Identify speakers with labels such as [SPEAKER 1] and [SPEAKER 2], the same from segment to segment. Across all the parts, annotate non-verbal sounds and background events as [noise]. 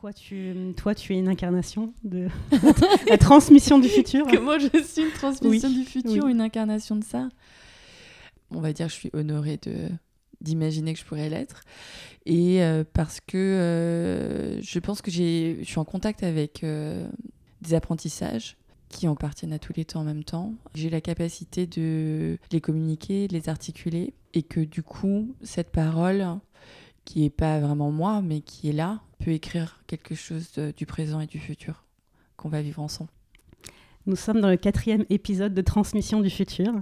[SPEAKER 1] Quoi, tu, toi, tu es une incarnation de [laughs] la transmission du futur
[SPEAKER 2] Que moi, je suis une transmission du futur, une incarnation de ça. On va dire que je suis honorée de d'imaginer que je pourrais l'être. Et euh, parce que euh, je pense que je suis en contact avec euh, des apprentissages qui en appartiennent à tous les temps en même temps. J'ai la capacité de les communiquer, de les articuler, et que du coup, cette parole, qui n'est pas vraiment moi, mais qui est là, peut écrire quelque chose du présent et du futur qu'on va vivre ensemble.
[SPEAKER 1] Nous sommes dans le quatrième épisode de Transmission du futur,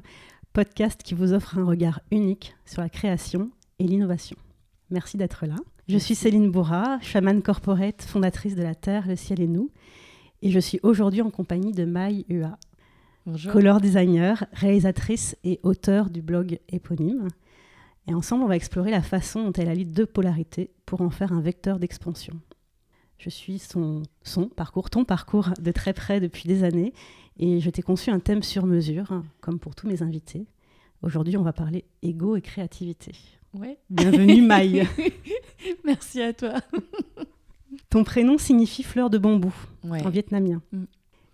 [SPEAKER 1] podcast qui vous offre un regard unique sur la création et l'innovation. Merci d'être là. Je suis Céline Bourra, chamane corporate, fondatrice de la Terre, le ciel et nous, et je suis aujourd'hui en compagnie de Mai Ua, color designer, réalisatrice et auteur du blog éponyme. Et ensemble, on va explorer la façon dont elle allie deux polarités pour en faire un vecteur d'expansion. Je suis son, son parcours, ton parcours de très près depuis des années et je t'ai conçu un thème sur mesure, comme pour tous mes invités. Aujourd'hui, on va parler ego et créativité.
[SPEAKER 2] Ouais.
[SPEAKER 1] Bienvenue Maï. [laughs]
[SPEAKER 2] Merci à toi. [laughs]
[SPEAKER 1] Ton prénom signifie fleur de bambou en vietnamien. Mm.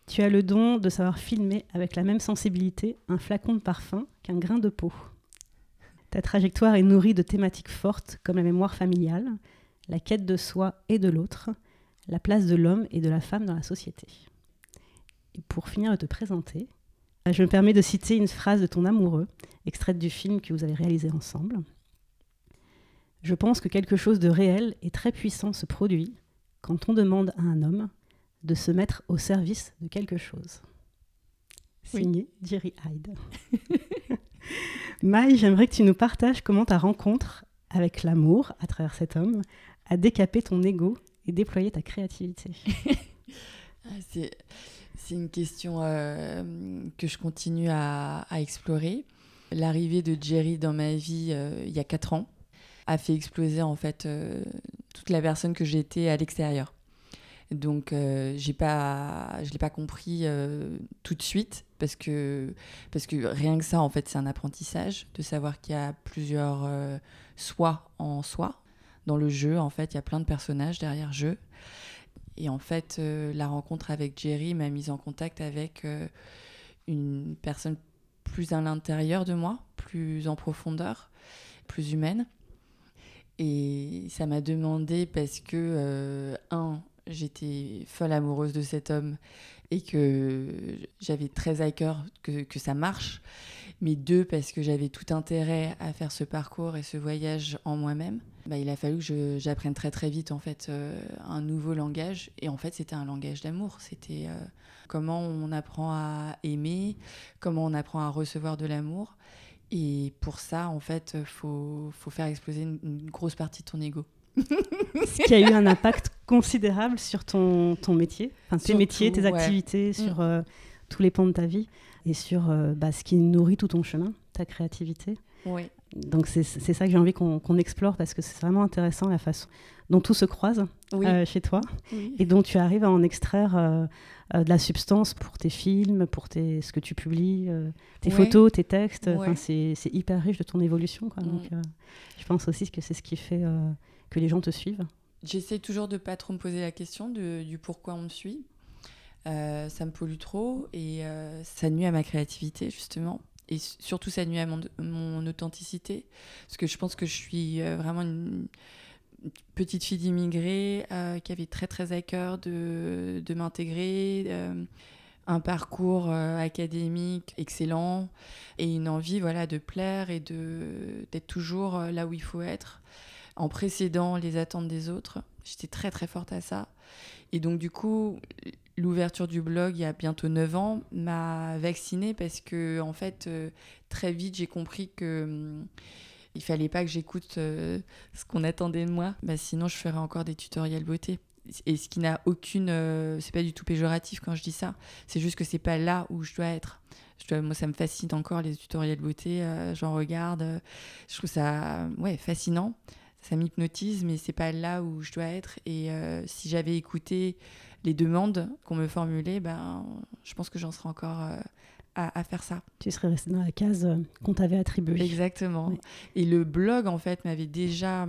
[SPEAKER 1] Tu as le don de savoir filmer avec la même sensibilité un flacon de parfum qu'un grain de peau. Ta trajectoire est nourrie de thématiques fortes comme la mémoire familiale, la quête de soi et de l'autre, la place de l'homme et de la femme dans la société. Et pour finir de te présenter, je me permets de citer une phrase de ton amoureux, extraite du film que vous avez réalisé ensemble. Je pense que quelque chose de réel et très puissant se produit quand on demande à un homme de se mettre au service de quelque chose. Signé Jerry Hyde. [laughs] Maï, j'aimerais que tu nous partages comment ta rencontre avec l'amour, à travers cet homme, a décapé ton ego et déployé ta créativité. [laughs]
[SPEAKER 2] Ah, c'est, une question euh, que je continue à, explorer. L'arrivée de Jerry dans ma vie euh, il y a 4 ans a fait exploser en fait euh, toute la personne que j'étais à l'extérieur. Donc, euh, j'ai pas, je ne l'ai pas compris euh, tout de suite parce que, parce que rien que ça, en fait, c'est un apprentissage de savoir qu'il y a plusieurs euh, soi en soi. Dans le jeu, en fait, il y a plein de personnages derrière jeu. Et en fait, la rencontre avec Jerry m'a mise en contact avec une personne plus à l'intérieur de moi, plus en profondeur, plus humaine. Et ça m'a demandé parce que, un, j'étais folle amoureuse de cet homme et que j'avais très à cœur que, que, ça marche, mais deux, parce que j'avais tout intérêt à faire ce parcours et ce voyage en moi-même, bah, il a fallu que j'apprenne très très vite en fait euh, un nouveau langage. Et en fait c'était un langage d'amour, c'était euh, comment on apprend à aimer, comment on apprend à recevoir de l'amour. Et pour ça en fait faut, faut faire exploser une, une grosse partie de ton ego.
[SPEAKER 1] Ce qui a eu un impact considérable sur ton, ton métier, enfin, tes métiers, tes activités, mm. sur euh, tous les pans de ta vie et sur euh, bah, ce qui nourrit tout ton chemin, ta créativité.
[SPEAKER 2] Oui.
[SPEAKER 1] Donc c'est ça que j'ai envie qu'on explore parce que c'est vraiment intéressant la façon dont tout se croise euh, chez toi et dont tu arrives à en extraire de la substance pour tes films, pour tes, ce que tu publies, tes photos, tes textes. C'est hyper riche de ton évolution. Quoi. Donc mm. je pense aussi que c'est ce qui fait les gens te suivent
[SPEAKER 2] J'essaie toujours de pas trop me poser la question du pourquoi on me suit. Euh, ça me pollue trop et euh, ça nuit à ma créativité justement. Et surtout ça nuit à mon, authenticité. Parce que je pense que je suis euh, vraiment une, petite fille d'immigrés qui avait très très à cœur de, de m'intégrer un parcours académique excellent et une envie voilà de plaire et de d'être toujours là où il faut être en précédant les attentes des autres. J'étais très très forte à ça. Et donc du coup, l'ouverture du blog il y a bientôt 9 ans m'a vaccinée parce que en fait, euh, très vite, j'ai compris que hum, il fallait pas que j'écoute euh, ce qu'on attendait de moi. Bah, sinon, je ferais encore des tutoriels beauté. Et ce qui n'a aucune... Euh, c'est pas du tout péjoratif quand je dis ça. C'est juste que c'est pas là où je dois être. Je moi, ça me fascine encore les tutoriels beauté. J'en regarde. je trouve ça ouais, fascinant ça m'hypnotise, mais c'est pas là où je dois être. Et euh, si j'avais écouté les demandes qu'on me formulait, ben, je pense que j'en serais encore euh, à, faire ça.
[SPEAKER 1] Tu serais resté dans la case euh, qu'on t'avait attribuée.
[SPEAKER 2] Exactement. Et le blog, en fait, m'avait déjà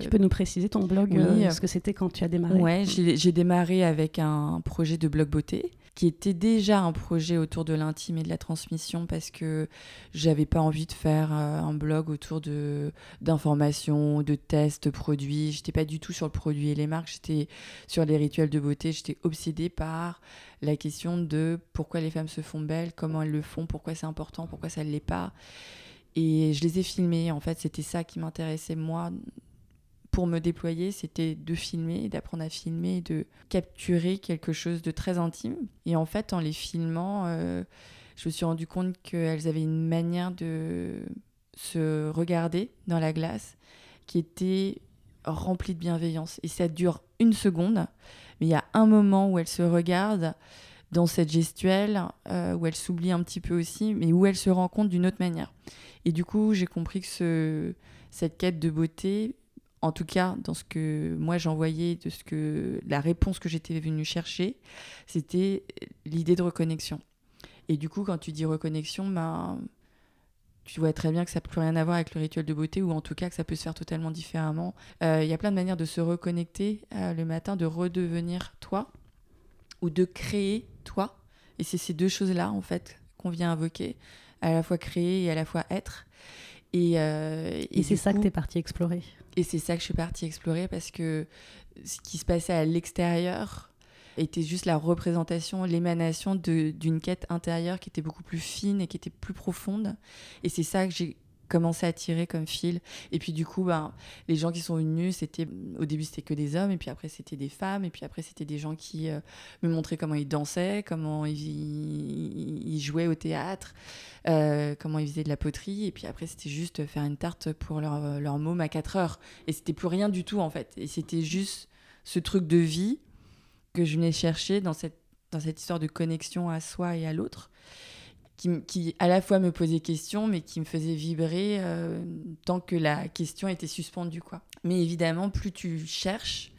[SPEAKER 1] tu peux nous préciser ton blog, oui. ce que c'était quand tu as démarré?
[SPEAKER 2] Ouais, j'ai démarré avec un projet de blog beauté qui était déjà un projet autour de l'intime et de la transmission parce que j'avais pas envie de faire euh, un blog autour de d'informations, de tests produits. J'étais pas du tout sur le produit et les marques, j'étais sur les rituels de beauté. J'étais obsédée par la question de pourquoi les femmes se font belles, comment elles le font, pourquoi c'est important, pourquoi ça ne l'est pas. Et je les ai filmées. En fait, c'était ça qui m'intéressait moi pour me déployer, c'était de filmer, d'apprendre à filmer, de capturer quelque chose de très intime. Et en fait, en les filmant, euh, je me suis rendu compte qu'elles avaient une manière de se regarder dans la glace qui était remplie de bienveillance. Et ça dure une seconde, mais il y a un moment où elles se regardent dans cette gestuelle, euh, où elles s'oublient un petit peu aussi, mais où elles se rencontrent d'une autre manière. Et du coup, j'ai compris que ce, cette quête de beauté en tout cas dans ce que moi j'envoyais, de ce que la réponse que j'étais venue chercher, c'était l'idée de reconnexion. Et du coup, quand tu dis reconnexion, ben, tu vois très bien que ça n'a plus rien à voir avec le rituel de beauté, ou en tout cas que ça peut se faire totalement différemment. Euh, il y a plein de manières de se reconnecter euh, le matin, de redevenir toi, ou de créer toi. Et c'est ces deux choses-là, en fait, qu'on vient invoquer, à la fois créer et à la fois être.
[SPEAKER 1] Et, euh, et, c'est ça que tu es parti explorer.
[SPEAKER 2] Et c'est ça que je suis partie explorer parce que ce qui se passait à l'extérieur était juste la représentation, l'émanation d'une quête intérieure qui était beaucoup plus fine et qui était plus profonde. Et c'est ça que j'ai commencé à tirer comme fil. Et puis du coup, ben, les gens qui sont venus, c'était au début c'était que des hommes, et puis après c'était des femmes, et puis après c'était des gens qui euh, me montraient comment ils dansaient, comment ils, jouaient au théâtre, euh, comment ils faisaient de la poterie, et puis après c'était juste faire une tarte pour leur, leur môme à 4 heures. Et c'était plus rien du tout en fait. Et c'était juste ce truc de vie que je venais chercher dans cette, dans cette histoire de connexion à soi et à l'autre qui, à la fois me posait question, mais qui me faisait vibrer euh, tant que la question était suspendue. Quoi. Mais évidemment, plus tu cherches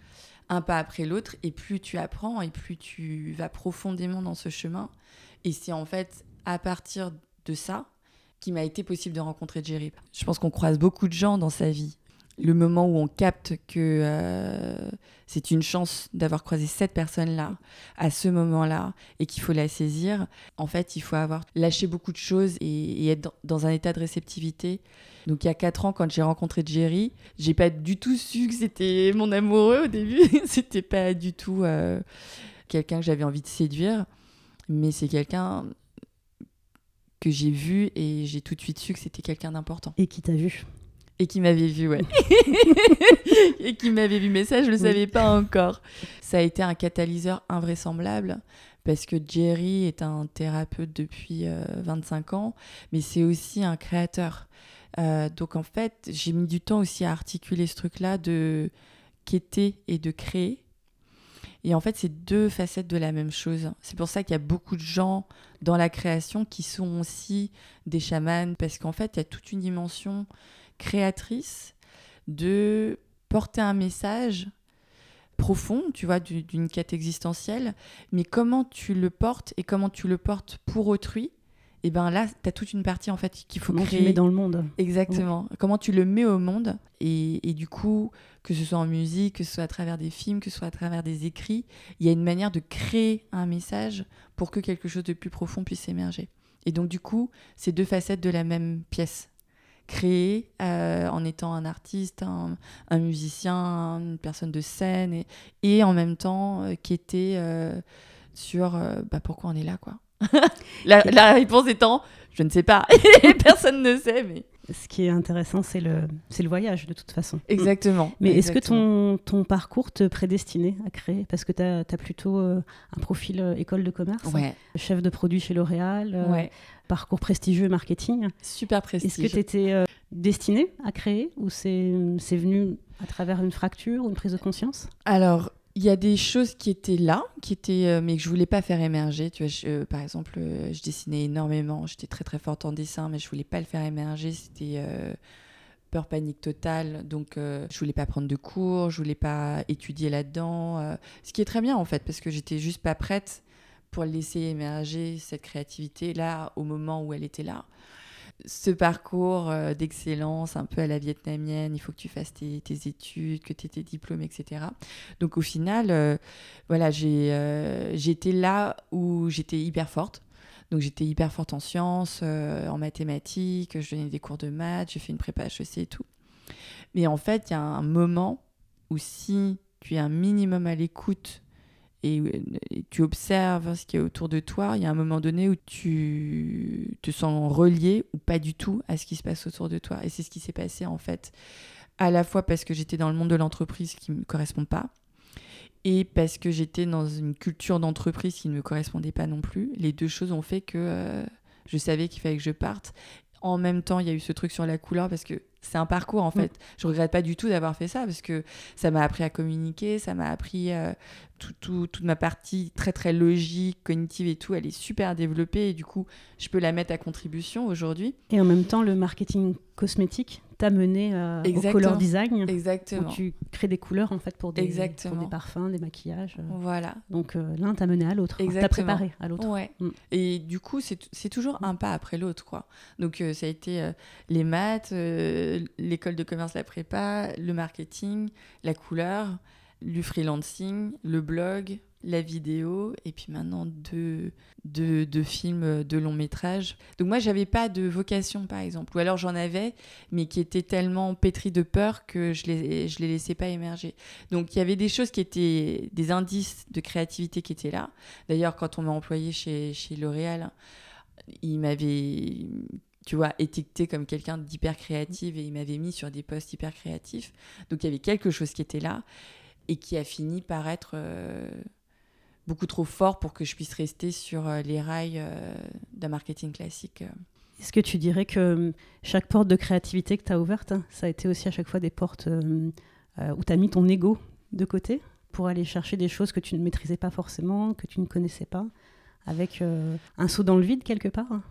[SPEAKER 2] un pas après l'autre, et plus tu apprends, et plus tu vas profondément dans ce chemin. Et c'est en fait à partir de ça qu'il m'a été possible de rencontrer Jerry. Je pense qu'on croise beaucoup de gens dans sa vie le moment où on capte que euh, c'est une chance d'avoir croisé cette personne-là à ce moment-là et qu'il faut la saisir, en fait, il faut avoir lâché beaucoup de choses et, être dans, un état de réceptivité. Donc il y a quatre ans, quand j'ai rencontré Jerry, j'ai pas du tout su que c'était mon amoureux au début. [laughs] c'était pas du tout euh, quelqu'un que j'avais envie de séduire, mais c'est quelqu'un que j'ai vu et j'ai tout de suite su que c'était quelqu'un d'important.
[SPEAKER 1] Et qui t'a vu?
[SPEAKER 2] Et qui m'avait vu, ouais. [laughs] et qui m'avait vu, mais ça, je ne le savais pas encore. Ça a été un catalyseur invraisemblable parce que Jerry est un thérapeute depuis 25 euh, ans, mais c'est aussi un créateur. Euh, donc en fait, j'ai mis du temps aussi à articuler ce truc-là de quêter et de créer. Et en fait, c'est deux facettes de la même chose. C'est pour ça qu'il y a beaucoup de gens dans la création qui sont aussi des chamans, parce qu'en fait, il y a toute une dimension créatrice de porter un message profond, tu vois, d'une quête existentielle, mais comment tu le portes et comment tu le portes pour autrui, et eh ben là, tu as toute une partie en fait qu'il faut
[SPEAKER 1] comment
[SPEAKER 2] créer.
[SPEAKER 1] tu mets dans le monde.
[SPEAKER 2] Exactement. Comment tu le mets au monde et, et, du coup, que ce soit en musique, que ce soit à travers des films, que ce soit à travers des écrits, il y a une manière de créer un message pour que quelque chose de plus profond puisse émerger. Et donc du coup, c'est deux facettes de la même pièce créer euh, en étant un artiste, un, musicien, une personne de scène, et, en même temps euh, qui était euh, sur bah, pourquoi on est là, quoi. [laughs] la, la, réponse étant, je ne sais pas, [laughs] personne ne sait, mais...
[SPEAKER 1] Ce qui est intéressant, c'est le, c'est le voyage, de toute façon.
[SPEAKER 2] Exactement.
[SPEAKER 1] Mais est-ce que ton, ton parcours te prédestinait à créer? Parce que tu as, plutôt un profil école de commerce, chef de produit chez L'Oréal, ouais parcours prestigieux marketing.
[SPEAKER 2] Super prestigieux.
[SPEAKER 1] Est-ce que tu étais euh, destinée à créer? Ou c'est venu à travers une fracture ou une prise de conscience?
[SPEAKER 2] Alors, il y a des choses qui étaient là, qui étaient, euh, mais que je voulais pas faire émerger. Tu vois, euh, par exemple, je dessinais énormément. J'étais très très forte en dessin, mais je voulais pas le faire émerger. C'était peur panique totale. Donc, je voulais pas prendre de cours, je voulais pas étudier là-dedans. ce qui est très bien en fait, parce que j'étais juste pas prête pour laisser émerger cette créativité là au moment où elle était là. Ce parcours euh, d'excellence un peu à la vietnamienne, il faut que tu fasses tes, études, que tu aies tes diplômes, etc. Donc au final, euh, voilà, euh, j'étais là où j'étais hyper forte. Donc j'étais hyper forte en sciences, en mathématiques, je donnais des cours de maths, j'ai fait une prépa HEC et tout. Mais en fait, il y a un moment où si tu es un minimum à l'écoute et, tu observes ce qui est autour de toi, il y a un moment donné où tu te sens relié ou pas du tout à ce qui se passe autour de toi. Et c'est ce qui s'est passé en fait, à la fois parce que j'étais dans le monde de l'entreprise qui ne me correspond pas, et parce que j'étais dans une culture d'entreprise qui ne me correspondait pas non plus. Les deux choses ont fait que euh, je savais qu'il fallait que je parte. En même temps, il y a eu ce truc sur la couleur parce que c'est un parcours en mm. fait. Je regrette pas du tout d'avoir fait ça parce que ça m'a appris à communiquer, ça m'a appris euh, toute ma partie très très logique, cognitive et tout, elle est super développée et du coup, je peux la mettre à contribution aujourd'hui.
[SPEAKER 1] Et en même temps, le marketing cosmétique t'a mené euh, au color design.
[SPEAKER 2] Exactement.
[SPEAKER 1] tu crées des couleurs en fait pour des, pour des parfums, des maquillages. Euh.
[SPEAKER 2] Voilà.
[SPEAKER 1] Donc euh, l'un t'a mené à l'autre. T'as préparé à l'autre.
[SPEAKER 2] Ouais. Mm. Et du coup, c'est toujours un pas après l'autre, quoi. Donc ça a été les maths, l'école de commerce, la prépa, le marketing, la couleur le freelancing, le blog, la vidéo, et puis maintenant deux, deux, films de long métrage. Donc moi, j'avais pas de vocation, par exemple. Ou alors j'en avais, mais qui étaient tellement pétris de peur que je les, je les laissais pas émerger. Donc il y avait des choses qui étaient des indices de créativité qui étaient là. D'ailleurs, quand on m'a employé chez, chez L'Oréal, il m'avait tu vois, étiqueté comme quelqu'un d'hyper créatif et il m'avait mis sur des postes hyper créatifs. Donc il y avait quelque chose qui était là et qui a fini par être euh, beaucoup trop fort pour que je puisse rester sur euh, les rails euh, d'un marketing classique.
[SPEAKER 1] Est-ce que tu dirais que chaque porte de créativité que tu as ouverte, ça a été aussi à chaque fois des portes où tu as mis ton ego de côté pour aller chercher des choses que tu ne maîtrisais pas forcément, que tu ne connaissais pas, avec un saut dans le vide quelque part?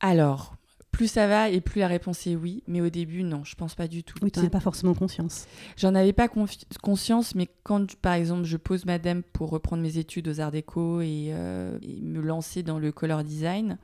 [SPEAKER 2] Alors, plus ça va et plus la réponse est oui. Mais au début, non, je pense pas du tout.
[SPEAKER 1] Oui, tu n'en pas forcément conscience.
[SPEAKER 2] J'en avais pas conscience, mais quand, par exemple, je pose madame pour reprendre mes études aux Arts Déco et, euh, et me lancer dans le color design,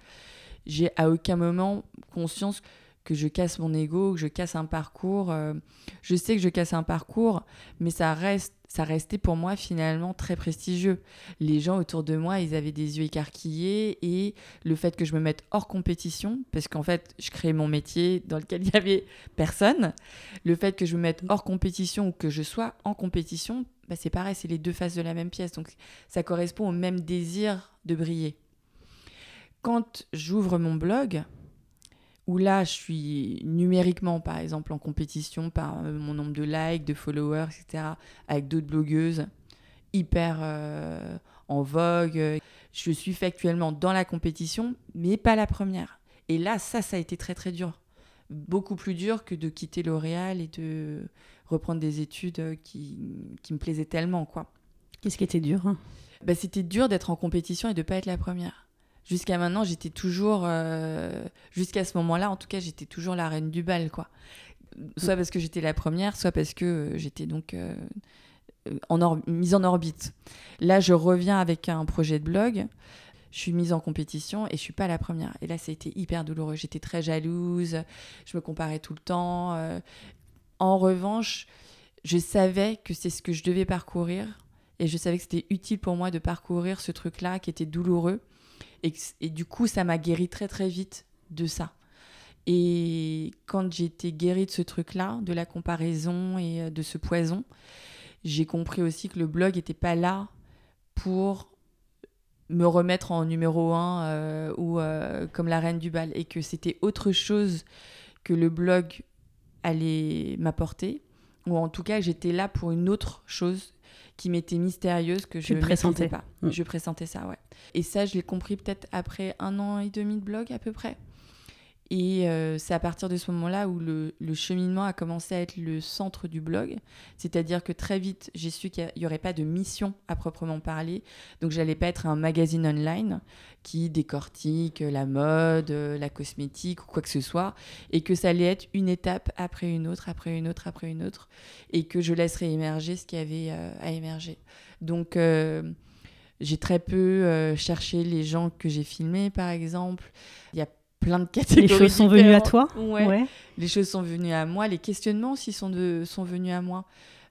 [SPEAKER 2] j'ai à aucun moment conscience que je casse mon ego, que je casse un parcours. Euh, je sais que je casse un parcours, mais ça reste ça restait pour moi finalement très prestigieux. Les gens autour de moi, ils avaient des yeux écarquillés et le fait que je me mette hors compétition, parce qu'en fait, je créais mon métier dans lequel il n'y avait personne, le fait que je me mette hors compétition ou que je sois en compétition, bah c'est pareil, c'est les deux faces de la même pièce. Donc ça correspond au même désir de briller. Quand j'ouvre mon blog, où là, je suis numériquement, par exemple, en compétition par euh, mon nombre de likes, de followers, etc., avec d'autres blogueuses hyper euh, en vogue. Je suis factuellement dans la compétition, mais pas la première. Et là, ça, ça a été très, très dur. Beaucoup plus dur que de quitter L'Oréal et de reprendre des études qui, qui me plaisaient tellement, quoi.
[SPEAKER 1] Qu'est-ce qui était dur hein?
[SPEAKER 2] Bah, C'était dur d'être en compétition et de pas être la première jusqu'à maintenant, j'étais toujours, euh, jusqu'à ce moment-là, en tout cas, j'étais toujours la reine du bal, quoi. Soit parce que j'étais la première, soit parce que euh, j'étais donc euh, en mise en orbite. Là, je reviens avec un projet de blog. Je suis mise en compétition et je suis pas la première. Et là, ça a été hyper douloureux. J'étais très jalouse. Je me comparais tout le temps. En revanche, je savais que c'est ce que je devais parcourir et je savais que c'était utile pour moi de parcourir ce truc-là qui était douloureux et, du coup, ça m'a guéri très très vite de ça. Et quand été guérie de ce truc-là, de la comparaison et euh, de ce poison, j'ai compris aussi que le blog n'était pas là pour me remettre en numéro un euh, ou euh, comme la reine du bal et que c'était autre chose que le blog allait m'apporter ou en tout cas j'étais là pour une autre chose qui m'était mystérieuse que je ne pressentais pas. Mm. Je pressentais ça, ouais. Et ça, je l'ai compris peut-être après un an et demi de blog à peu près. Et euh, c'est à partir de ce moment-là où le, cheminement a commencé à être le centre du blog. C'est-à-dire que très vite, j'ai su qu'il n'y aurait pas de mission à proprement parler. Donc, j'allais pas être un magazine online qui décortique la mode, la cosmétique ou quoi que ce soit. Et que ça allait être une étape après une autre, après une autre, après une autre. Et que je laisserais émerger ce qui avait euh, à émerger. Donc, euh, j'ai très peu cherché les gens que j'ai filmés, par exemple. Il y a plein de catégories.
[SPEAKER 1] Les choses sont venues à toi
[SPEAKER 2] ouais. Les choses sont venues à moi. Les questionnements aussi sont, de, sont venus à moi.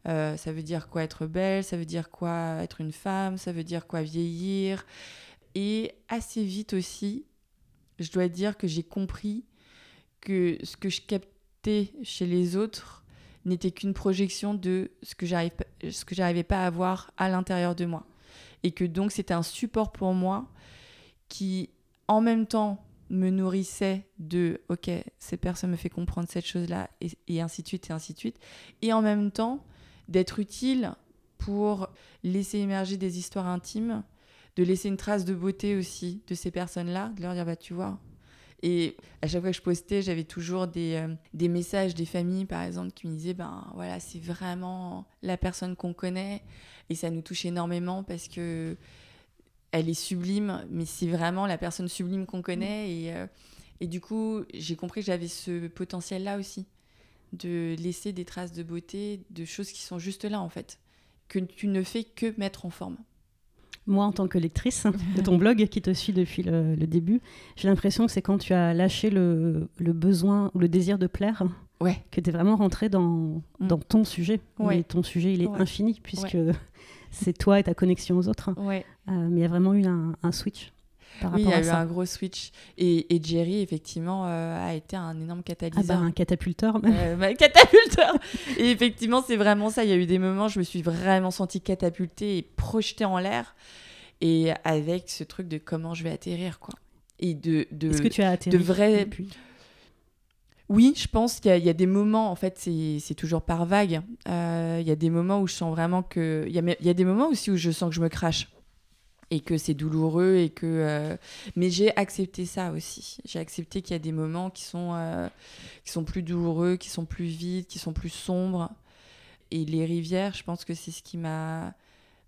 [SPEAKER 2] Euh, ça veut dire quoi être belle, ça veut dire quoi être une femme, ça veut dire quoi vieillir. Et assez vite aussi, je dois dire que j'ai compris que ce que je captais chez les autres n'était qu'une projection de ce que j'arrive ce que j'arrivais pas à voir à l'intérieur de moi et que donc c'était un support pour moi qui en même temps me nourrissait de ok cette personne me fait comprendre cette chose là et, ainsi de suite et ainsi de suite et en même temps d'être utile pour laisser émerger des histoires intimes de laisser une trace de beauté aussi de ces personnes là de leur dire bah tu vois et à chaque fois que je postais, j'avais toujours des, euh, des, messages des familles, par exemple, qui me disaient ben voilà, c'est vraiment la personne qu'on connaît. Et ça nous touche énormément parce que elle est sublime, mais c'est vraiment la personne sublime qu'on connaît. Et, euh, et du coup, j'ai compris que j'avais ce potentiel-là aussi, de laisser des traces de beauté, de choses qui sont juste là, en fait, que tu ne fais que mettre en forme
[SPEAKER 1] moi, en tant que lectrice de ton blog qui te suit depuis le, début, j'ai l'impression que c'est quand tu as lâché le, besoin ou le désir de plaire
[SPEAKER 2] ouais.
[SPEAKER 1] que tu es vraiment rentré dans, mm. dans ton sujet. Et ton sujet, il est infini puisque c'est toi et ta connexion aux autres.
[SPEAKER 2] Euh,
[SPEAKER 1] mais il y a vraiment eu un, switch.
[SPEAKER 2] oui, il y a eu un gros switch. Et, et Jerry, effectivement, euh, a été un énorme catalyseur.
[SPEAKER 1] Ah bah, un catapulteur même.
[SPEAKER 2] Euh, bah, catapulteur Et effectivement, c'est vraiment ça. Il y a eu des moments, je me suis vraiment sentie catapultée et projetée en l'air. Et avec ce truc de comment je vais atterrir, quoi. Et de. de
[SPEAKER 1] Est-ce que tu as atterri
[SPEAKER 2] De vrai. Oui, je pense qu'il y, a des moments, en fait, c'est toujours par vague. Euh, il y a des moments où je sens vraiment que. Il y a, y a, des moments aussi où je sens que je me crache et que c'est douloureux et que euh, mais j'ai accepté ça aussi j'ai accepté qu'il y a des moments qui sont euh, qui sont plus douloureux qui sont plus vides qui sont plus sombres et les rivières je pense que c'est ce qui m'a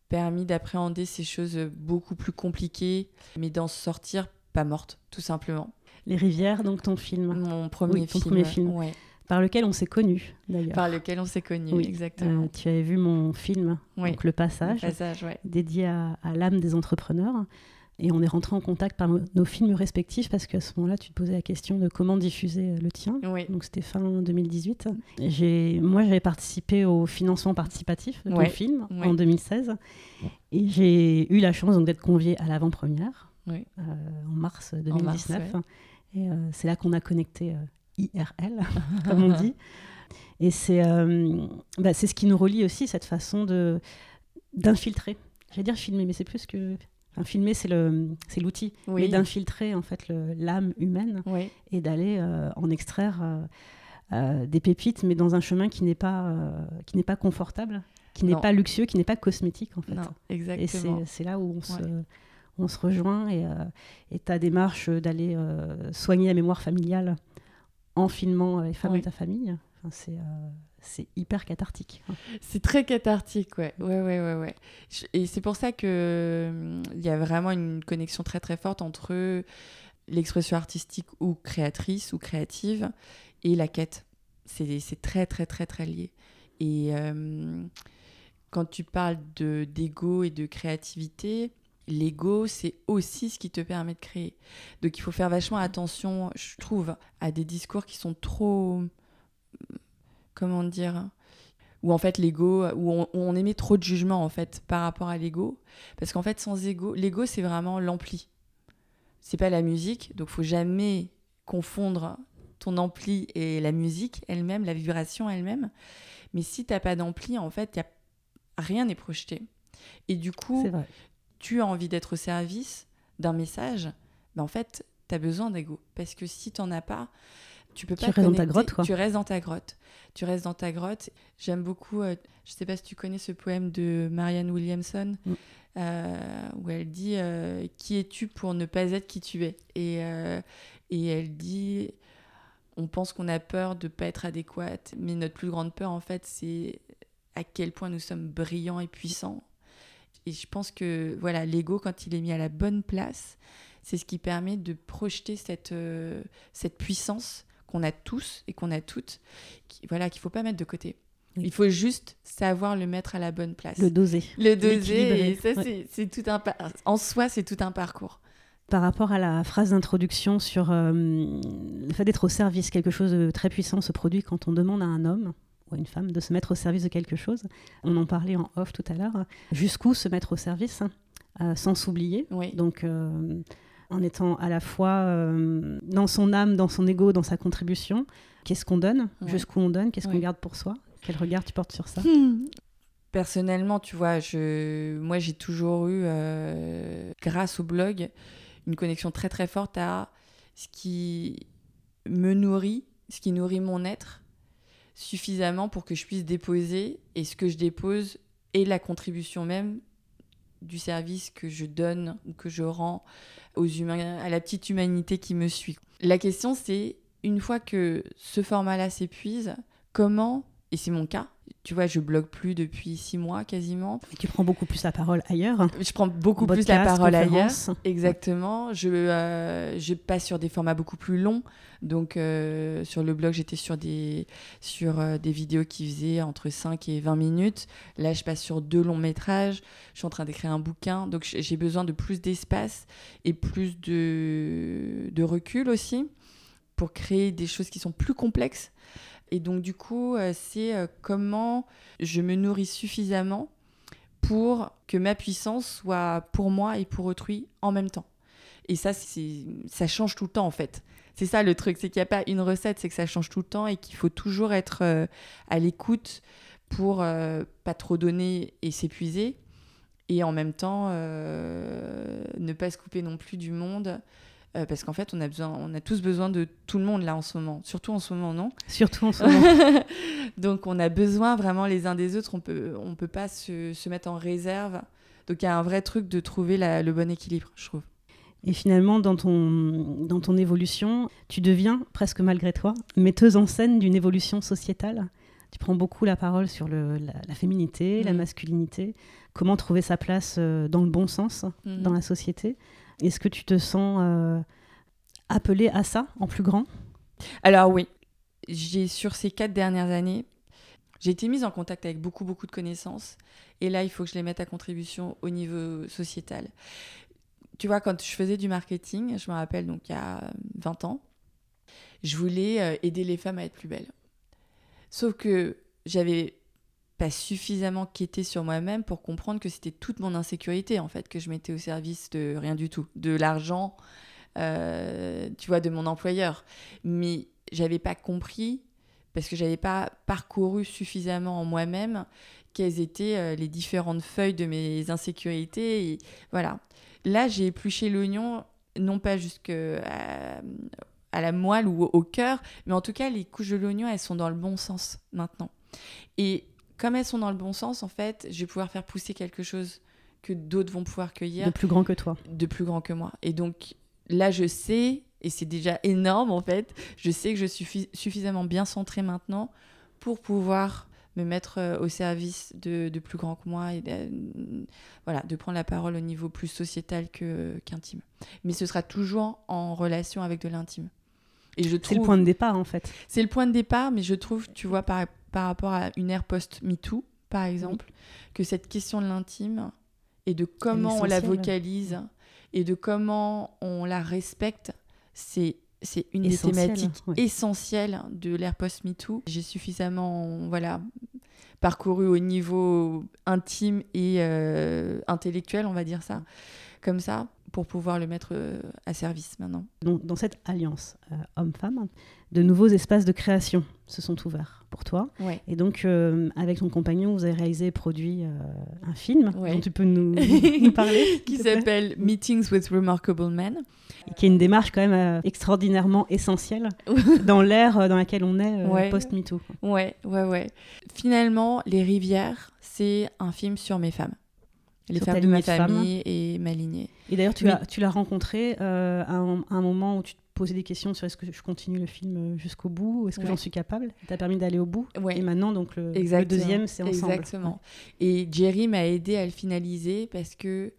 [SPEAKER 2] permis d'appréhender ces choses beaucoup plus compliquées mais d'en sortir pas morte tout simplement
[SPEAKER 1] les rivières donc ton film
[SPEAKER 2] mon premier
[SPEAKER 1] ton
[SPEAKER 2] film,
[SPEAKER 1] premier film. Ouais par lequel on s'est connus d'ailleurs.
[SPEAKER 2] Par lequel on s'est connus, exactement. Euh,
[SPEAKER 1] tu avais vu mon film, donc Le Passage, dédié à, l'âme des entrepreneurs. Et on est rentré en contact par nos films respectifs parce qu'à ce moment-là, tu te posais la question de comment diffuser euh, le tien. Donc c'était fin 2018. Moi, j'avais participé au financement participatif de ton film en 2016. Et j'ai eu la chance d'être conviée à l'avant-première euh, en mars 2019. Et c'est là qu'on a connecté IRL, [laughs] comme on dit. Et c'est euh, bah, ce qui nous relie aussi, cette façon d'infiltrer. J'allais dire filmer, mais c'est plus que... Enfin, filmer, c'est l'outil, mais d'infiltrer en fait l'âme humaine et d'aller euh, en extraire euh, des pépites, mais dans un chemin qui n'est pas, qui n'est pas confortable, qui n'est pas luxueux, qui n'est pas cosmétique en fait.
[SPEAKER 2] exactement.
[SPEAKER 1] Et c'est là où on se on se rejoint et, ta démarche d'aller soigner la mémoire familiale en filmant les femmes de ta famille. c'est euh, c'est hyper cathartique.
[SPEAKER 2] C'est très cathartique, ouais. Ouais, ouais, ouais, ouais. Et c'est pour ça que il y a vraiment une connexion très très forte entre l'expression artistique ou créatrice ou créative et la quête. C'est très très très très lié. Et euh, quand tu parles d'ego et de créativité, l'ego, c'est aussi ce qui te permet de créer. Donc il faut faire vachement attention, je trouve, à des discours qui sont trop... Comment dire où en fait l'ego, où, on, émet trop de jugement en fait par rapport à l'ego. Parce qu'en fait, sans ego, l'ego c'est vraiment l'ampli. C'est pas la musique, donc faut jamais confondre ton ampli et la musique elle-même, la vibration elle-même. Mais si t'as pas d'ampli, en fait, y a... rien n'est projeté. Et du coup, tu as envie d'être au service d'un message, ben en fait, tu as besoin d'ego. Parce que si tu n'en as pas, tu peux pas.
[SPEAKER 1] Tu restes dans ta grotte, quoi.
[SPEAKER 2] Tu restes dans ta grotte. Tu restes dans ta grotte. J'aime beaucoup, euh, je sais pas si tu connais ce poème de Marianne Williamson, mm. euh, où elle dit euh, Qui es-tu pour ne pas être qui tu es? Et, et elle dit On pense qu'on a peur de pas être adéquate, mais notre plus grande peur, en fait, c'est à quel point nous sommes brillants et puissants et je pense que voilà, l'ego, quand il est mis à la bonne place, c'est ce qui permet de projeter cette, euh, cette puissance qu'on a tous et qu'on a toutes, qui, voilà, qu'il ne faut pas mettre de côté. Il faut juste savoir le mettre à la bonne place.
[SPEAKER 1] Le doser.
[SPEAKER 2] Le doser, et ça, c'est tout un... En soi, c'est tout un parcours.
[SPEAKER 1] Par rapport à la phrase d'introduction sur euh, le fait d'être au service, quelque chose de très puissant se produit quand on demande à un homme ou à une femme de se mettre au service de quelque chose. On en parlait en off tout à l'heure. Jusqu'où se mettre au service euh, sans s'oublier. Donc, euh, en étant à la fois dans son âme, dans son ego, dans sa contribution. Qu'est-ce qu'on donne? Jusqu'où on donne? Qu'est-ce qu'on garde pour soi? Quel regard tu portes sur ça? [laughs]
[SPEAKER 2] Personnellement, tu vois, je... moi j'ai toujours eu, grâce au blog, une connexion très très forte à ce qui me nourrit, ce qui nourrit mon être suffisamment pour que je puisse déposer et ce que je dépose est la contribution même du service que je donne ou que je rends aux humains, à la petite humanité qui me suit. La question c'est, une fois que ce format-là s'épuise, comment, et c'est mon cas, tu vois, je blogue plus depuis six mois quasiment.
[SPEAKER 1] Et tu prends beaucoup plus la parole ailleurs.
[SPEAKER 2] Je prends beaucoup plus la parole ailleurs. Exactement. Je, euh, je passe sur des formats beaucoup plus longs. Donc, euh, sur le blog, j'étais sur, des, sur euh, des vidéos qui faisaient entre 5 et 20 minutes. Là, je passe sur deux longs métrages. Je suis en train d'écrire un bouquin. Donc, j'ai besoin de plus d'espace et plus de, de recul aussi pour créer des choses qui sont plus complexes et donc, du coup, euh, c'est euh, comment je me nourris suffisamment pour que ma puissance soit pour moi et pour autrui en même temps. Et ça, ça change tout le temps, en fait. C'est ça le truc, c'est qu'il n'y a pas une recette, c'est que ça change tout le temps et qu'il faut toujours être euh, à l'écoute pour pas trop donner et s'épuiser. Et en même temps, ne pas se couper non plus du monde euh, parce qu'en fait, on a, besoin, on a tous besoin de tout le monde là en ce moment. Surtout en ce moment, non?
[SPEAKER 1] Surtout en ce [laughs] moment.
[SPEAKER 2] Donc, on a besoin vraiment les uns des autres. On peut, on peut pas se, se mettre en réserve. Donc, il y a un vrai truc de trouver le bon équilibre, je trouve.
[SPEAKER 1] Et finalement, dans ton, dans ton évolution, tu deviens, presque malgré toi, metteuse en scène d'une évolution sociétale. Tu prends beaucoup la parole sur le, la, féminité, la mm. masculinité, comment trouver sa place euh, dans le bon sens mm. dans la société? Est-ce que tu te sens euh, appelée à ça en plus grand?
[SPEAKER 2] Alors oui, j'ai sur ces quatre dernières années, j'ai été mise en contact avec beaucoup beaucoup de connaissances et là il faut que je les mette à contribution au niveau sociétal. Tu vois, quand je faisais du marketing, je me rappelle donc il y a 20 ans, je voulais euh, aider les femmes à être plus belles. Sauf que j'avais pas suffisamment quêté sur moi-même pour comprendre que c'était toute mon insécurité en fait que je mettais au service de rien du tout, de l'argent, euh, tu vois, de mon employeur. Mais j'avais pas compris parce que j'avais pas parcouru suffisamment en moi-même quelles étaient euh, les différentes feuilles de mes insécurités. Et voilà. Là, j'ai épluché l'oignon, non pas jusqu'à à la moelle ou au cœur, mais en tout cas, les couches de l'oignon, elles sont dans le bon sens maintenant. Et comme elles sont dans le bon sens, en fait, je vais pouvoir faire pousser quelque chose que d'autres vont pouvoir cueillir.
[SPEAKER 1] De plus grand que toi.
[SPEAKER 2] De plus grand que moi. Et donc là, je sais, et c'est déjà énorme en fait, je sais que je suis suffisamment bien centrée maintenant pour pouvoir me mettre euh, au service de, plus grand que moi et de, voilà, de prendre la parole au niveau plus sociétal qu'intime. Mais ce sera toujours en relation avec de l'intime.
[SPEAKER 1] Et je trouve... C'est le point de départ en fait.
[SPEAKER 2] C'est le point de départ, mais je trouve, tu vois, par, par rapport à une ère post-MeToo, par exemple, que cette question de l'intime et de comment on la vocalise et de comment on la respecte, c'est c'est une des thématiques essentielles de l'ère post-MeToo. J'ai suffisamment voilà, parcouru au niveau intime et euh, intellectuel, on va dire ça, comme ça, pour pouvoir le mettre euh, à service maintenant.
[SPEAKER 1] Donc, dans cette alliance euh, homme-femme, de nouveaux espaces de création se sont ouverts pour toi. Et donc, euh, avec ton compagnon, vous avez réalisé et produit un film dont tu peux nous, [laughs] nous parler
[SPEAKER 2] Qui s'appelle Meetings with Remarkable Men.
[SPEAKER 1] qui est une démarche quand même extraordinairement essentielle [laughs] dans l'ère dans laquelle on est post-MeToo.
[SPEAKER 2] Ouais, ouais, ouais. Finalement, Les Rivières, c'est un film sur mes femmes. Les femmes de ma famille et ma lignée.
[SPEAKER 1] Et d'ailleurs, tu, tu l'as rencontré euh, à, un, moment où tu te posais des questions sur est-ce que je continue le film euh, jusqu'au bout, ou est-ce que j'en suis capable? T'a permis d'aller au bout? Et maintenant, donc, le, deuxième, c'est ensemble.
[SPEAKER 2] Exactement. Et Jerry m'a aidé à le finaliser parce que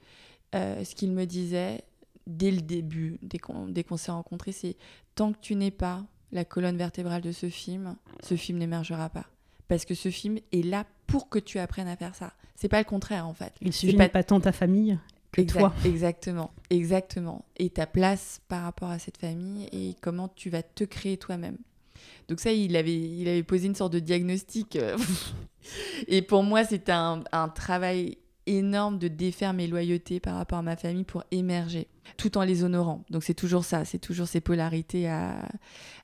[SPEAKER 2] euh, ce qu'il me disait dès le début, dès qu'on s'est rencontrés, c'est tant que tu n'es pas la colonne vertébrale de ce film, ce film n'émergera pas parce que ce film est là pour que tu apprennes à faire ça. C'est pas le contraire en fait.
[SPEAKER 1] Il suffit pas tant ta famille que toi.
[SPEAKER 2] Exactement, exactement. Et ta place par rapport à cette famille et comment tu vas te créer toi-même. Donc ça, il avait, il avait posé une sorte de diagnostic. Euh, [laughs] et pour moi, c'était un, un travail énorme de défaire mes loyautés par rapport à ma famille pour émerger, tout en les honorant. Donc c'est toujours ça, c'est toujours ces polarités à,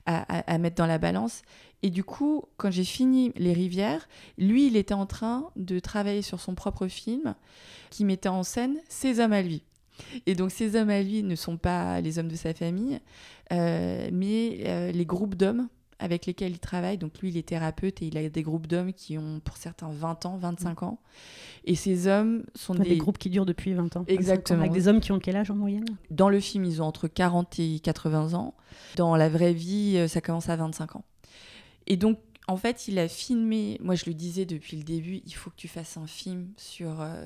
[SPEAKER 2] à, mettre dans la balance. Et du coup, quand j'ai fini Les Rivières, lui, il était en train de travailler sur son propre film qui mettait en scène ses hommes à lui. Et donc ces hommes à lui ne sont pas les hommes de sa famille, euh, mais euh, les groupes d'hommes avec lesquels il travaille. Donc lui, il est thérapeute et il a des groupes d'hommes qui ont pour certains 20 ans, 25 mm. ans. Et ces hommes sont
[SPEAKER 1] des... groupes qui durent depuis 20 ans.
[SPEAKER 2] Exactement.
[SPEAKER 1] avec des hommes qui ont quel âge en moyenne?
[SPEAKER 2] Dans le film, ils ont entre 40 et 80 ans. Dans la vraie vie, euh, ça commence à 25 ans. Et donc, en fait, il a filmé, moi je le disais depuis le début, il faut que tu fasses un film sur... Euh,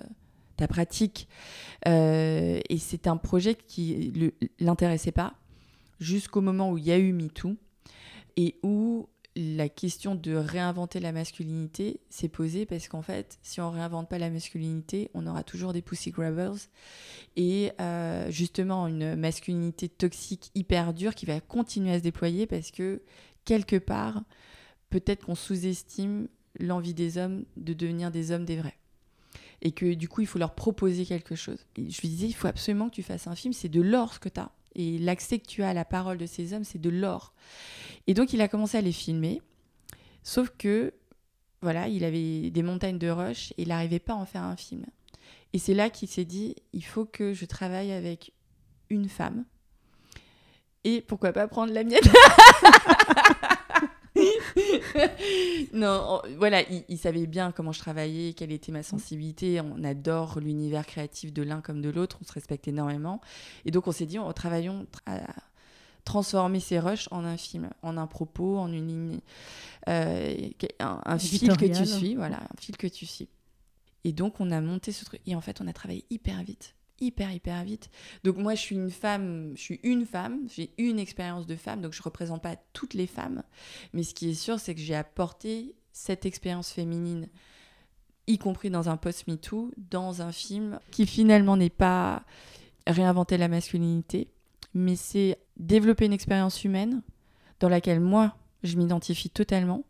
[SPEAKER 2] ta pratique. Euh, et c'est un projet qui ne l'intéressait pas jusqu'au moment où il y a eu MeToo et où la question de réinventer la masculinité s'est posée parce qu'en fait, si on réinvente pas la masculinité, on aura toujours des pussy grabbers et euh, justement une masculinité toxique hyper dure qui va continuer à se déployer parce que quelque part, peut-être qu'on sous-estime l'envie des hommes de devenir des hommes des vrais. Et que du coup, il faut leur proposer quelque chose. Je lui disais, il faut absolument que tu fasses un film, c'est de l'or ce que tu as. Et l'accès que tu as à la parole de ces hommes, c'est de l'or. Et donc, il a commencé à les filmer. Sauf que, voilà, il avait des montagnes de rush et il n'arrivait pas à en faire un film. Et c'est là qu'il s'est dit, il faut que je travaille avec une femme. Et pourquoi pas prendre la mienne? [laughs] [laughs] non, voilà, il, savait bien comment je travaillais, quelle était ma sensibilité. On adore l'univers créatif de l'un comme de l'autre, on se respecte énormément. Et donc on s'est dit, on, travaillons à transformer ces rushs en un film, en un propos, en une ligne, euh, un, fil que tu suis, voilà, un fil que tu suis. Et donc on a monté ce truc, et en fait on a travaillé hyper vite hyper hyper vite. Donc moi je suis une femme, je suis une femme, j'ai une expérience de femme, donc je représente pas toutes les femmes, mais ce qui est sûr c'est que j'ai apporté cette expérience féminine y compris dans un post MeToo, dans un film qui finalement n'est pas réinventer la masculinité, mais c'est développer une expérience humaine dans laquelle moi, je m'identifie totalement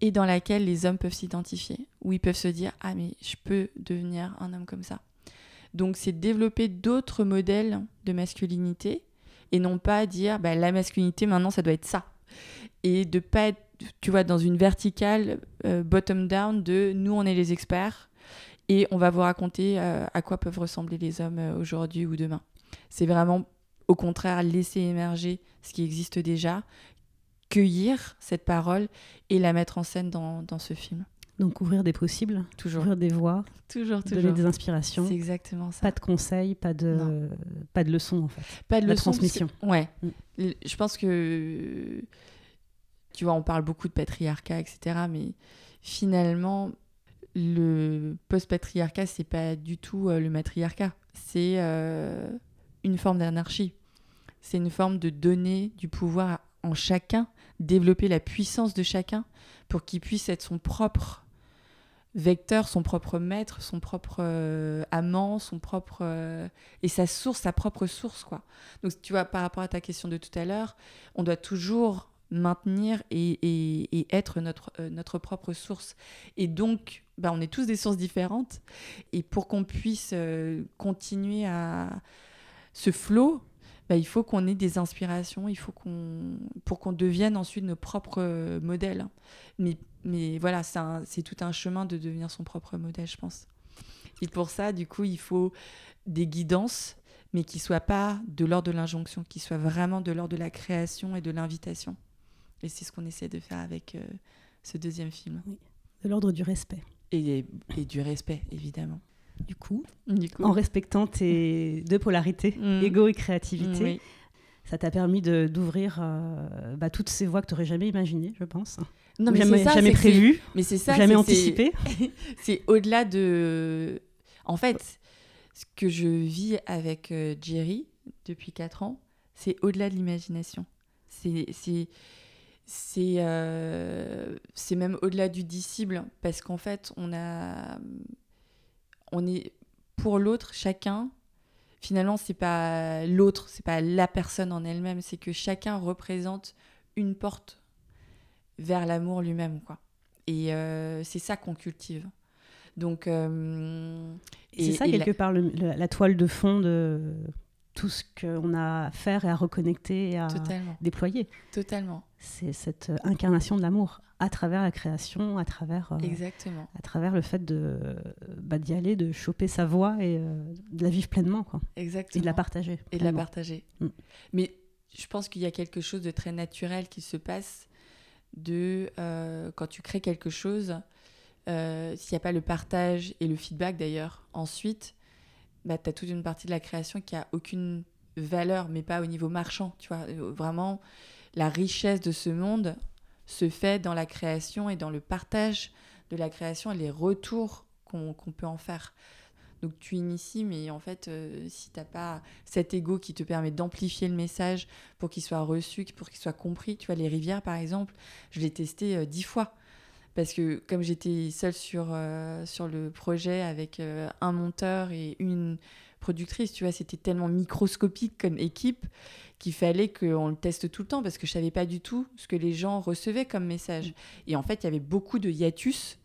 [SPEAKER 2] et dans laquelle les hommes peuvent s'identifier, où ils peuvent se dire Ah, mais je peux devenir un homme comme ça. Donc c'est développer d'autres modèles de masculinité et non pas dire bah, la masculinité maintenant ça doit être ça. Et de pas être, tu vois, dans une verticale euh, bottom down de nous on est les experts et on va vous raconter euh, à quoi peuvent ressembler les hommes euh, aujourd'hui ou demain. C'est vraiment au contraire laisser émerger ce qui existe déjà, cueillir cette parole et la mettre en scène dans ce film.
[SPEAKER 1] Donc ouvrir des possibles,
[SPEAKER 2] toujours.
[SPEAKER 1] ouvrir des voies,
[SPEAKER 2] toujours, toujours.
[SPEAKER 1] donner des inspirations.
[SPEAKER 2] C'est exactement ça.
[SPEAKER 1] Pas de conseils, pas de, pas de leçons en fait.
[SPEAKER 2] Pas de
[SPEAKER 1] La
[SPEAKER 2] leçons.
[SPEAKER 1] transmission.
[SPEAKER 2] Ouais. Mm. Je pense que, tu vois, on parle beaucoup de patriarcat, etc. Mais finalement, le post-patriarcat, c'est pas du tout euh, le matriarcat. C'est euh, une forme d'anarchie. C'est une forme de donner du pouvoir en chacun, développer la puissance de chacun pour qu'il puisse être son propre vecteur, son propre maître, son propre euh, amant, son propre euh, et sa source, sa propre source quoi. Donc tu vois par rapport à ta question de tout à l'heure, on doit toujours maintenir et, et, être notre, euh, notre propre source. Et donc, bah, on est tous des sources différentes. Et pour qu'on puisse continuer à ce flot, bah, il faut qu'on ait des inspirations, il faut qu'on pour qu'on devienne ensuite nos propres modèles. Mais mais voilà, c'est tout un chemin de devenir son propre modèle, je pense. Et pour ça, du coup, il faut des guidances, mais qui ne soient pas de l'ordre de l'injonction, qui soient vraiment de l'ordre de la création et de l'invitation. Et c'est ce qu'on essaie de faire avec euh, ce deuxième film.
[SPEAKER 1] Oui, de l'ordre du respect.
[SPEAKER 2] Et, et, du respect, évidemment.
[SPEAKER 1] Du coup, du coup, en respectant tes deux polarités, mm. ego et créativité, ça t'a permis d'ouvrir euh, bah, toutes ces voies que tu n'aurais jamais imaginées, je pense.
[SPEAKER 2] Non, mais
[SPEAKER 1] jamais,
[SPEAKER 2] ça,
[SPEAKER 1] jamais prévu,
[SPEAKER 2] mais c'est ça,
[SPEAKER 1] jamais anticipé. [laughs]
[SPEAKER 2] C'est au-delà de. En fait, ce que je vis avec euh, Jerry depuis 4 ans, c'est au-delà de l'imagination. C'est c'est euh, même au-delà du disciple parce qu'en fait on a on est pour l'autre chacun finalement, c'est pas l'autre, c'est pas la personne en elle-même, c'est que chacun représente une porte vers l'amour lui-même, quoi. Et euh, c'est ça qu'on cultive. Donc,
[SPEAKER 1] euh, c'est ça quelque part la toile de fond de tout ce qu'on a à faire et à reconnecter et à déployer.
[SPEAKER 2] Totalement.
[SPEAKER 1] C'est cette incarnation de l'amour à travers la création, à travers,
[SPEAKER 2] euh, Exactement.
[SPEAKER 1] à travers le fait de bah, d'y aller, de choper sa voix et de la vivre pleinement, quoi.
[SPEAKER 2] Exactement.
[SPEAKER 1] Et de la partager.
[SPEAKER 2] Et de la partager. Mm. Mais je pense qu'il y a quelque chose de très naturel qui se passe de euh, quand tu crées quelque chose, euh, s'il n'y a pas le partage et le feedback d'ailleurs, ensuite, bah, tu as toute une partie de la création qui a aucune valeur, mais pas au niveau marchand. Tu vois, euh, vraiment, la richesse de ce monde se fait dans la création et dans le partage de la création et les retours qu'on peut en faire. Donc tu inities, mais en fait, euh, si tu n'as pas cet ego qui te permet d'amplifier le message pour qu'il soit reçu, pour qu'il soit compris, tu vois, les rivières par exemple, je l'ai testé euh, dix fois. Parce que comme j'étais seule sur, euh, sur le projet avec un monteur et une productrice, tu vois, c'était tellement microscopique comme équipe qu'il fallait qu'on le teste tout le temps parce que je savais pas du tout ce que les gens recevaient comme message. Et en fait, il y avait beaucoup de hiatus,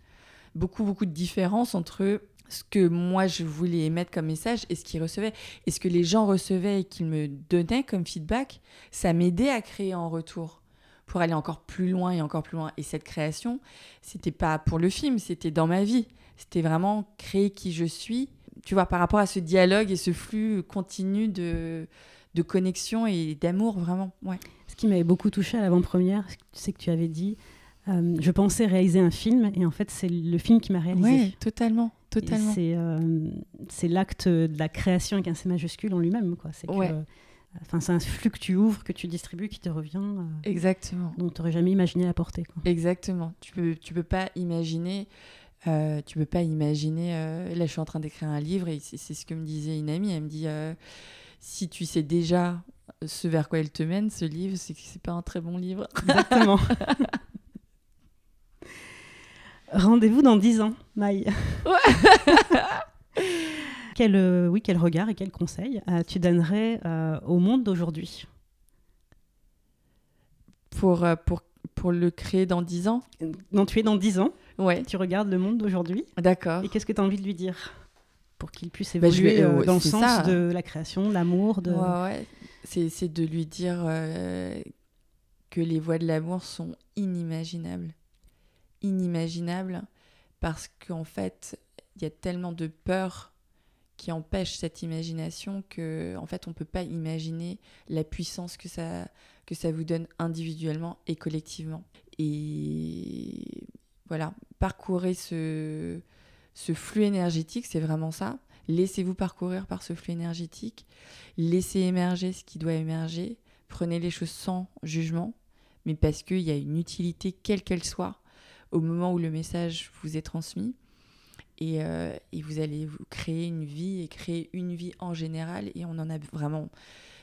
[SPEAKER 2] beaucoup, beaucoup de différences entre ce que moi je voulais émettre comme message et ce qu'ils recevaient. Et ce que les gens recevaient et qu'ils me donnaient comme feedback, ça m'aidait à créer en retour pour aller encore plus loin et encore plus loin. Et cette création, c'était pas pour le film, c'était dans ma vie. C'était vraiment créer qui je suis, tu vois, par rapport à ce dialogue et ce flux continu de, de connexion et d'amour, vraiment. Ouais.
[SPEAKER 1] Ce qui m'avait beaucoup touché à l'avant-première, c'est que tu avais dit, euh, je pensais réaliser un film et en fait c'est le film qui m'a réalisé.
[SPEAKER 2] Oui, totalement, totalement.
[SPEAKER 1] Euh, c'est l'acte de la création avec un C majuscule en lui-même, quoi. C'est enfin c'est un flux que tu ouvres, que tu distribues, qui te revient. Euh,
[SPEAKER 2] Exactement.
[SPEAKER 1] Dont tu n'aurais jamais imaginé la portée. Quoi.
[SPEAKER 2] Exactement. Tu peux, tu peux pas imaginer. Tu peux pas imaginer. là, je suis en train d'écrire un livre et c'est ce que me disait une amie. Elle me dit si tu sais déjà ce vers quoi elle te mène, ce livre, c'est que c'est pas un très bon livre.
[SPEAKER 1] Exactement. [laughs] Rendez-vous dans 10 ans, Maï. [laughs] quel, euh, oui, quel regard et quel conseil euh, tu donnerais euh, au monde d'aujourd'hui?
[SPEAKER 2] Pour, pour, pour le créer dans 10 ans?
[SPEAKER 1] Non, tu es dans 10 ans.
[SPEAKER 2] Ouais.
[SPEAKER 1] Tu regardes le monde d'aujourd'hui.
[SPEAKER 2] D'accord.
[SPEAKER 1] Et qu'est-ce que tu as envie de lui dire pour qu'il puisse bah, évoluer dans le sens de la création, de l'amour de...
[SPEAKER 2] Ouais, ouais. C'est de lui dire que les voies de l'amour sont inimaginables inimaginable parce qu'en fait, il y a tellement de peur qui empêche cette imagination que en fait on peut pas imaginer la puissance que ça que ça vous donne individuellement et collectivement et voilà parcourez ce ce flux énergétique c'est vraiment ça laissez-vous parcourir par ce flux énergétique laissez émerger ce qui doit émerger prenez les choses sans jugement mais parce qu'il y a une utilité quelle qu'elle soit au moment où le message vous est transmis. Et, euh, et, vous allez vous créer une vie et créer une vie en général. Et on en a vraiment.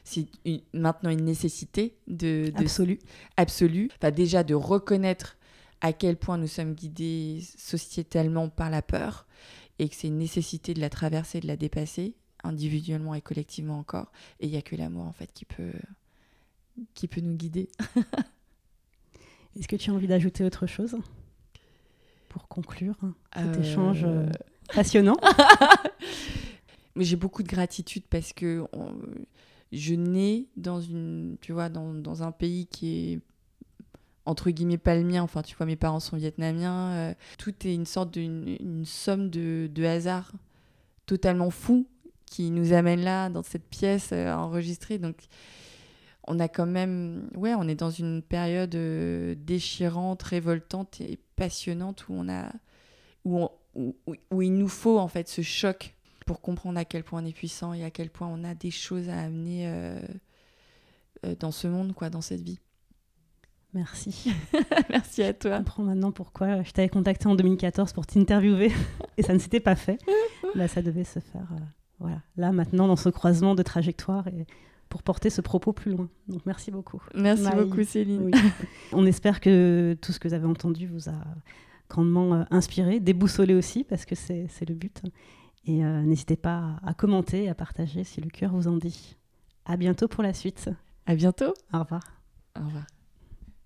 [SPEAKER 2] C'est maintenant une nécessité de,
[SPEAKER 1] absolue.
[SPEAKER 2] Absolue. Enfin, déjà de reconnaître à quel point nous sommes guidés sociétalement par la peur et que c'est une nécessité de la traverser, de la dépasser, individuellement et collectivement encore. Et il n'y a que l'amour en fait qui peut, qui peut nous guider. [laughs]
[SPEAKER 1] Est-ce que tu as envie d'ajouter autre chose pour conclure cet euh, échange euh, passionnant? [laughs]
[SPEAKER 2] J'ai beaucoup de gratitude parce que je nais dans une, tu vois, dans, dans, un pays qui est entre guillemets pas le mien. Enfin, tu vois, mes parents sont vietnamiens. Euh, tout est une sorte d'une une somme de, hasard totalement fou qui nous amène là dans cette pièce à enregistrer. Donc on a quand même, ouais, on est dans une période euh, déchirante, révoltante et passionnante où on a, où, où, il nous faut en fait ce choc pour comprendre à quel point on est puissant et à quel point on a des choses à amener euh, euh, dans ce monde, quoi, dans cette vie.
[SPEAKER 1] Merci. [laughs]
[SPEAKER 2] Merci à toi.
[SPEAKER 1] Je comprends maintenant pourquoi je t'avais contacté en 2014 pour t'interviewer [laughs] et ça ne s'était pas fait. Là, ça devait se faire. voilà. Là, maintenant, dans ce croisement de trajectoire et pour porter ce propos plus loin. Donc merci beaucoup.
[SPEAKER 2] Merci beaucoup Céline. [laughs]
[SPEAKER 1] On espère que tout ce que vous avez entendu vous a grandement euh, inspiré, déboussolé aussi, parce que c'est le but. Et n'hésitez pas à commenter, à partager si le cœur vous en dit. À bientôt pour la suite.
[SPEAKER 2] À bientôt.
[SPEAKER 1] Au revoir.
[SPEAKER 2] Au revoir.